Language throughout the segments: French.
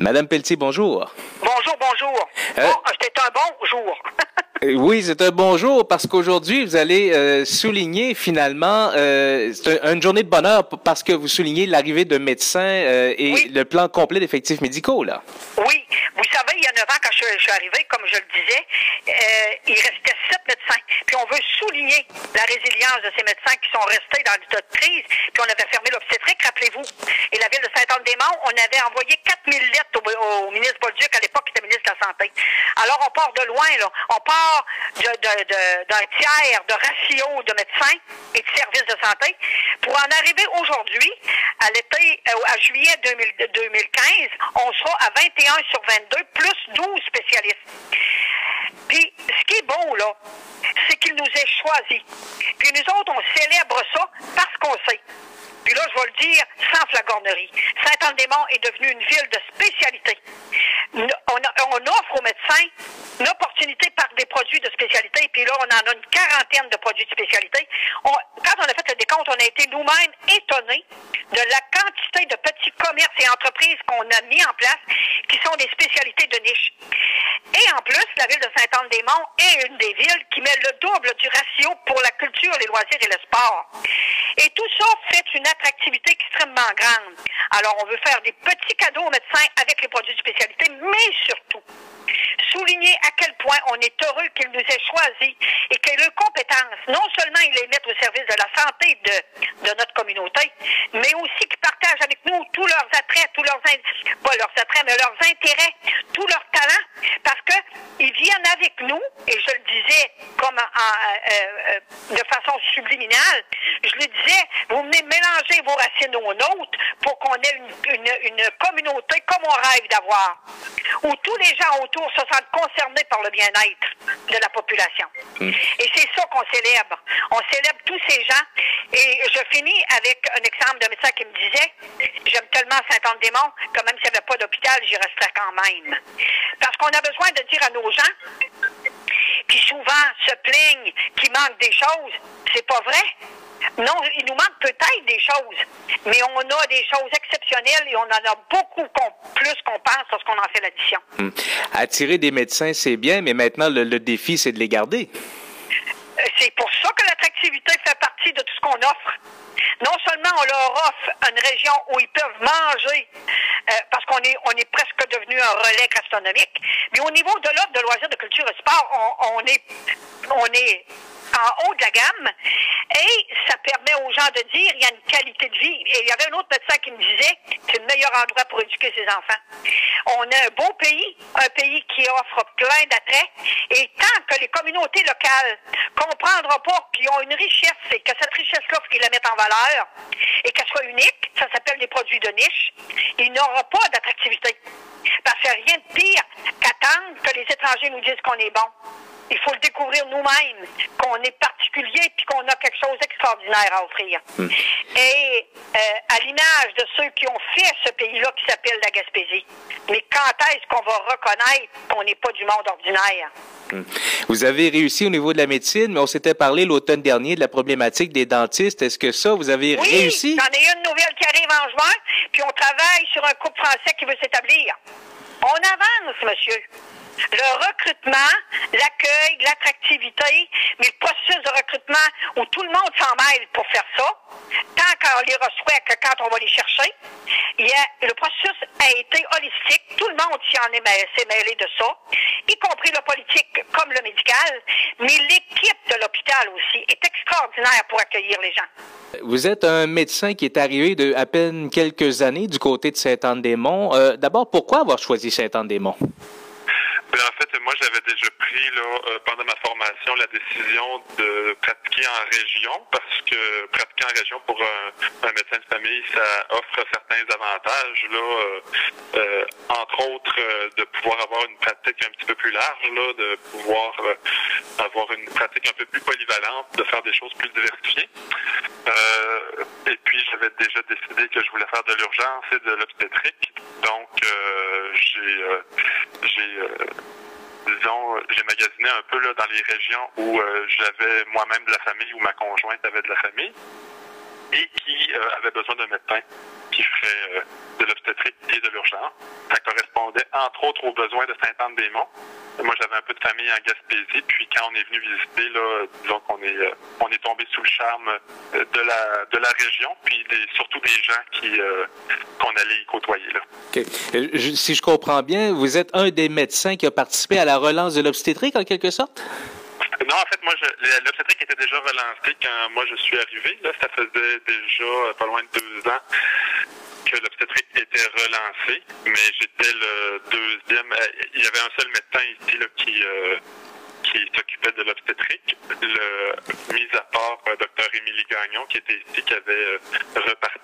Madame Pelletier, bonjour. Bonjour, bonjour. Euh, Bon, c'était un bon jour. Euh, Oui, c'est un bonjour parce qu'aujourd'hui, vous allez euh, souligner finalement, euh, c'est un- une journée de bonheur parce que vous soulignez l'arrivée de médecins euh, et Oui. le plan complet d'effectifs médicaux, là. oui, vous savez, il y quand je, suis arrivé, comme je le disais, euh, il restait sept médecins. Puis on veut souligner la résilience de ces médecins qui sont restés dans l'état de crise. Puis on avait fermé l'obstétrique, rappelez-vous. Et la ville de Saint-Anne-des-Monts, on avait envoyé 4000 lettres au, au ministre Bolduc, à l'époque, qui était ministre de la Santé. Alors on part de loin, là. On part d'un tiers de ratio de médecins et de services de santé pour en arriver aujourd'hui, à l'été, euh, à juillet 2000 2015, on sera à 21 sur 22, plus 12 spécialistes. Puis, ce qui est beau, là, c'est qu'il nous ait choisis. Puis nous autres, on célèbre ça parce qu'on sait. Puis là, je vais le dire sans flagornerie. Saint-Anne-des-Monts est devenue une ville de spécialité. On, offre aux médecins une opportunité par des produits de spécialité. Puis là, on en a une quarantaine de produits de spécialité. Quand on a fait le décompte, on a été nous-mêmes étonnés de la quantité de petits commerces et entreprises qu'on a mis en place qui sont des spécialités de niche. Et en plus, la ville de Saint-Anne-des-Monts est une des villes qui met le double du ratio pour la culture, les loisirs et le sport. Et tout ça fait une attractivité extrêmement grande. Alors, on veut faire des petits cadeaux aux médecins avec les produits de spécialité, mais surtout, souligner à quel point on est heureux qu'ils nous aient choisis et que leurs compétences, non seulement ils les mettent au service de la santé de, de notre communauté, mais aussi qu'ils partagent avec nous tous leurs attraits, tous leurs, pas leurs attraits, mais leurs intérêts, tous leurs talents, parce que ils viennent avec nous, et je le disais comme en- euh, euh, de façon subliminale, je le disais, vous venez mélanger vos racines aux nôtres pour qu'on ait une, une, une communauté comme on rêve d'avoir, où tous les gens autour se sentent concernés par le bien-être de la population. Et c'est ça qu'on célèbre. On célèbre tous ces gens. Et je finis avec un exemple d'un médecin qui me disait, j'aime tellement Saint-Anne-des-Monts que même s'il n'y avait pas d'hôpital, j'y resterais quand même. Parce qu'on a besoin de dire à nos gens, qui souvent se plaignent qu'il manque des choses, c'est pas vrai. Non, il nous manque peut-être des choses, mais on a des choses exceptionnelles et on en a beaucoup plus qu'on pense lorsqu'on en fait l'addition. Hum. Attirer des médecins, c'est bien, mais maintenant, le, le défi, c'est de les garder. Euh, C'est pour ça que l'attractivité fait partie de tout ce qu'on offre. Non seulement on leur offre une région où ils peuvent manger, euh, parce qu'on est, on est presque devenu un relais gastronomique, mais au niveau de l'offre de loisirs, de culture et sport, on, on est, on est en haut de la gamme et ça permet aux gens de dire il y a une qualité de vie. Et il y avait un autre médecin qui me disait c'est le meilleur endroit pour éduquer ses enfants. On a un beau pays, un pays qui offre plein d'attraits et tant que les communautés locales comprendront pas qu'ils ont une richesse et que cette richesse-là, faut qu'ils la mettent en valeur et qu'elle soit unique, ça s'appelle des produits de niche, il n'aura pas d'attractivité. Parce qu'il n'y a rien de pire qu'attendre que les étrangers nous disent qu'on est bon. Il faut le découvrir nous-mêmes, qu'on est particulier puis qu'on a quelque chose d'extraordinaire à offrir. Et euh, à l'image de ceux qui ont fait ce pays-là qui s'appelle la Gaspésie. Mais quand est-ce qu'on va reconnaître qu'on n'est pas du monde ordinaire? Vous avez réussi au niveau de la médecine, mais on s'était parlé l'automne dernier de la problématique des dentistes. Est-ce que ça, vous avez Oui, réussi? j'en ai une nouvelle qui arrive en juin, puis on travaille sur un couple français qui veut s'établir. On avance, monsieur. Le recrutement, l'accueil, l'attractivité, mais le processus de recrutement où tout le monde s'en mêle pour faire ça, tant qu'on les reçoit que quand on va les chercher, le processus a été holistique. Tout le monde s'y en est mêlé, s'est mêlé de ça, y compris le politique comme le médical, mais l'équipe de l'hôpital aussi est extraordinaire pour accueillir les gens. Vous êtes un médecin qui est arrivé de à peine quelques années du côté de Saint-Anne-des-Monts. Euh, D'abord, pourquoi avoir choisi Saint-Anne-des-Monts? Ben, en fait, moi, j'avais déjà pris là, euh, pendant ma formation la décision de pratiquer en région parce que pratiquer en région pour un, un médecin de famille, ça offre certains avantages. Là, euh, euh, entre autres, euh, de pouvoir avoir une pratique un petit peu plus large, là, de pouvoir avoir une pratique un peu plus polyvalente, de faire des choses plus diversifiées. Et puis, j'avais déjà décidé que je voulais faire de l'urgence et de l'obstétrique. Donc, j'ai disons, j'ai magasiné un peu là, dans les régions où j'avais moi-même de la famille ou ma conjointe avait de la famille et qui avait besoin d'un médecin qui euh, de l'obstétrique et de l'urgence. Ça correspond entre autres aux besoins de Saint-Anne-des-Monts. Moi, j'avais un peu de famille en Gaspésie, puis quand on est venu visiter, là, disons qu'on est, euh, on est tombé sous le charme euh, de la, de la région, puis des, surtout des gens qui, qu'on allait y côtoyer. Là. Si je comprends bien, vous êtes un des médecins qui a participé à la relance de l'obstétrique, en quelque sorte? Non, en fait, moi, l'obstétrique était déjà relancé quand moi je suis arrivé. Là, ça faisait déjà pas loin de deux ans que l'obstétrique était relancé, mais j'étais le deuxième. Euh, il y avait un seul médecin ici là, qui, euh, qui s'occupait de l'obstétrique, le, mis à part euh, Dr Émilie Gagnon, qui était ici, qui avait reparti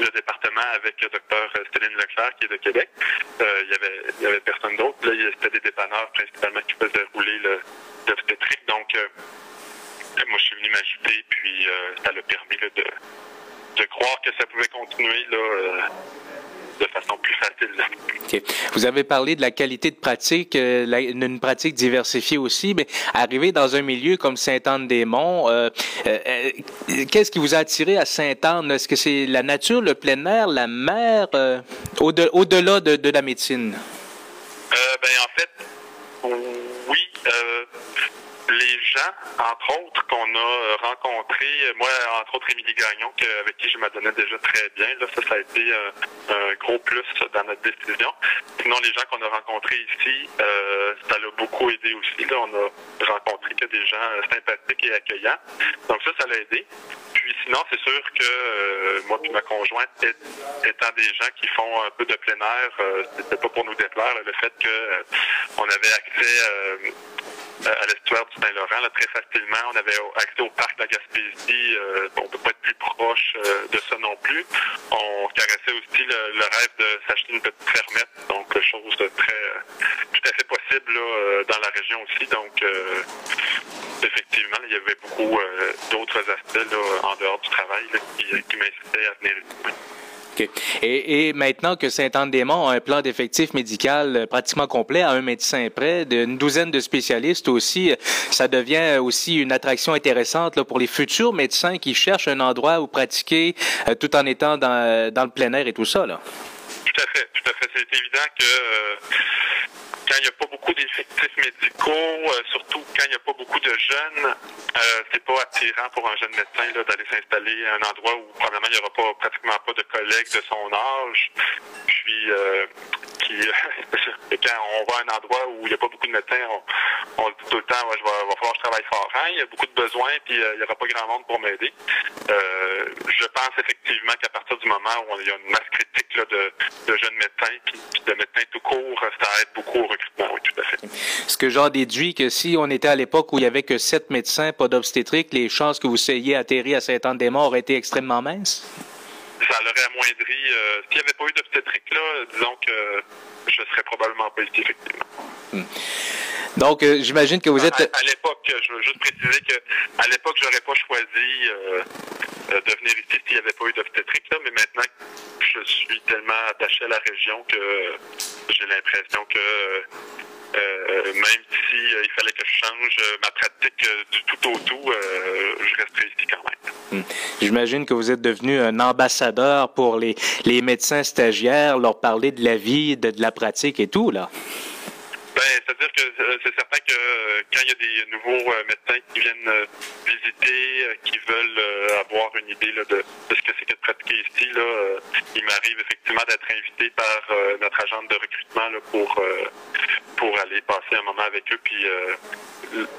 le département avec Dr Céline Leclerc, qui est de Québec. il y avait, il y avait personne d'autre. Là, c'était des dépanneurs principalement qui faisaient rouler l'obstétrique. Moi, je suis venu m'ajouter, puis ça l'a permis de de croire que ça pouvait continuer euh, de façon plus facile. Vous avez parlé de la qualité de pratique, euh, une pratique diversifiée aussi, mais arriver dans un milieu comme Sainte-Anne-des-Monts, euh, qu'est-ce qui vous a attiré à Sainte-Anne? Est-ce que c'est la nature, le plein air, la mer, au-delà de, de, la médecine? ben, en fait, oui les gens, entre autres, qu'on a rencontrés, moi, entre autres, Émilie Gagnon, avec qui je m'adonnais déjà très bien, là, ça, ça a été euh, un gros plus dans notre décision. Sinon, les gens qu'on a rencontrés ici, euh, ça l'a beaucoup aidé aussi. Là. On a rencontré que des gens sympathiques et accueillants. Donc ça, ça l'a aidé. Puis sinon, c'est sûr que euh, moi et ma conjointe, étant des gens qui font un peu de plein air, c'était pas pour nous déplaire le fait que on avait accès à l'estuaire du Saint-Laurent là, très facilement. On avait accès au parc de la Gaspésie. Euh, on peut pas être plus proche euh, de ça non plus. On caressait aussi le, rêve de s'acheter une petite fermette, donc chose très tout à fait possible là, dans la région aussi. Donc effectivement, il y avait beaucoup d'autres aspects là, en dehors du travail qui, qui m'incitaient à venir. Et, maintenant que Saint-Anne-des-Monts a un plan d'effectif médical euh, pratiquement complet, à un médecin près, d'une douzaine de spécialistes aussi, euh, ça devient aussi une attraction intéressante pour les futurs médecins qui cherchent un endroit où pratiquer euh, tout en étant dans, le plein air et tout ça. Tout à fait, tout à fait. C'est évident que quand il n'y a pas beaucoup d'effectifs médicaux, euh, surtout quand il n'y a pas beaucoup de jeunes, euh, c'est pas attirant pour un jeune médecin d'aller s'installer à un endroit où probablement il n'y aura pas pratiquement pas de collègues de son âge. Puis euh, à un endroit où il n'y a pas beaucoup de médecins, on, dit tout le temps ouais, je vais, va falloir que je travaille fort. Hein? Il y a beaucoup de besoins, puis il n'y aura pas grand monde pour m'aider. je pense effectivement qu'à partir du moment où il y a une masse critique de, jeunes médecins, puis de médecins tout court, ça aide beaucoup au ce que j'en déduis que si on était à l'époque où il y avait que sept médecins, pas d'obstétrique, les chances que vous soyez atterri à Saint-Anne-des-Monts auraient été extrêmement minces? Ça l'aurait amoindri. Euh, s'il n'y avait pas eu d'obstétrique, là, disons que je ne serais probablement pas ici, effectivement. Hmm. Donc, euh, j'imagine que vous êtes... À, l'époque, je veux juste préciser qu'à l'époque, j'aurais pas choisi euh, de venir ici s'il n'y avait pas eu d'obstétrique, là, mais maintenant, je suis tellement attaché à la région que j'ai l'impression que euh, même si il fallait que je change ma pratique du tout au tout, je resterai ici. J'imagine que vous êtes devenu un ambassadeur pour les, les médecins stagiaires, leur parler de la vie, de, de la pratique et tout, là. Ben, c'est-à-dire que euh, c'est certain que euh, quand il y a des nouveaux euh, médecins qui viennent visiter, qui veulent avoir une idée de, ce que c'est que de pratiquer ici, là, il m'arrive effectivement d'être invité par notre agente de recrutement là, pour pour aller passer un moment avec eux puis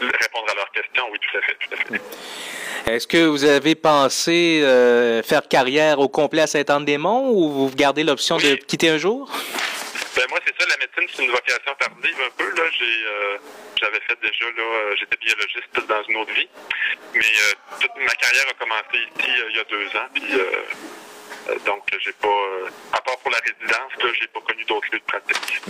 répondre à leurs questions. Oui, tout à fait, tout à fait. Est-ce que vous avez pensé faire carrière au complet à Saint-Anne-des-Monts ou vous gardez l'option de quitter un jour? Ben moi, c'est ça, la médecine, c'est une vocation tardive un peu. Là, j'ai, euh, j'avais fait déjà, là, euh, j'étais biologiste dans une autre vie. Mais euh, toute ma carrière a commencé ici il y a deux ans. Puis, donc, j'ai pas, à part pour la résidence, là, j'ai pas connu d'autres lieux de pratique.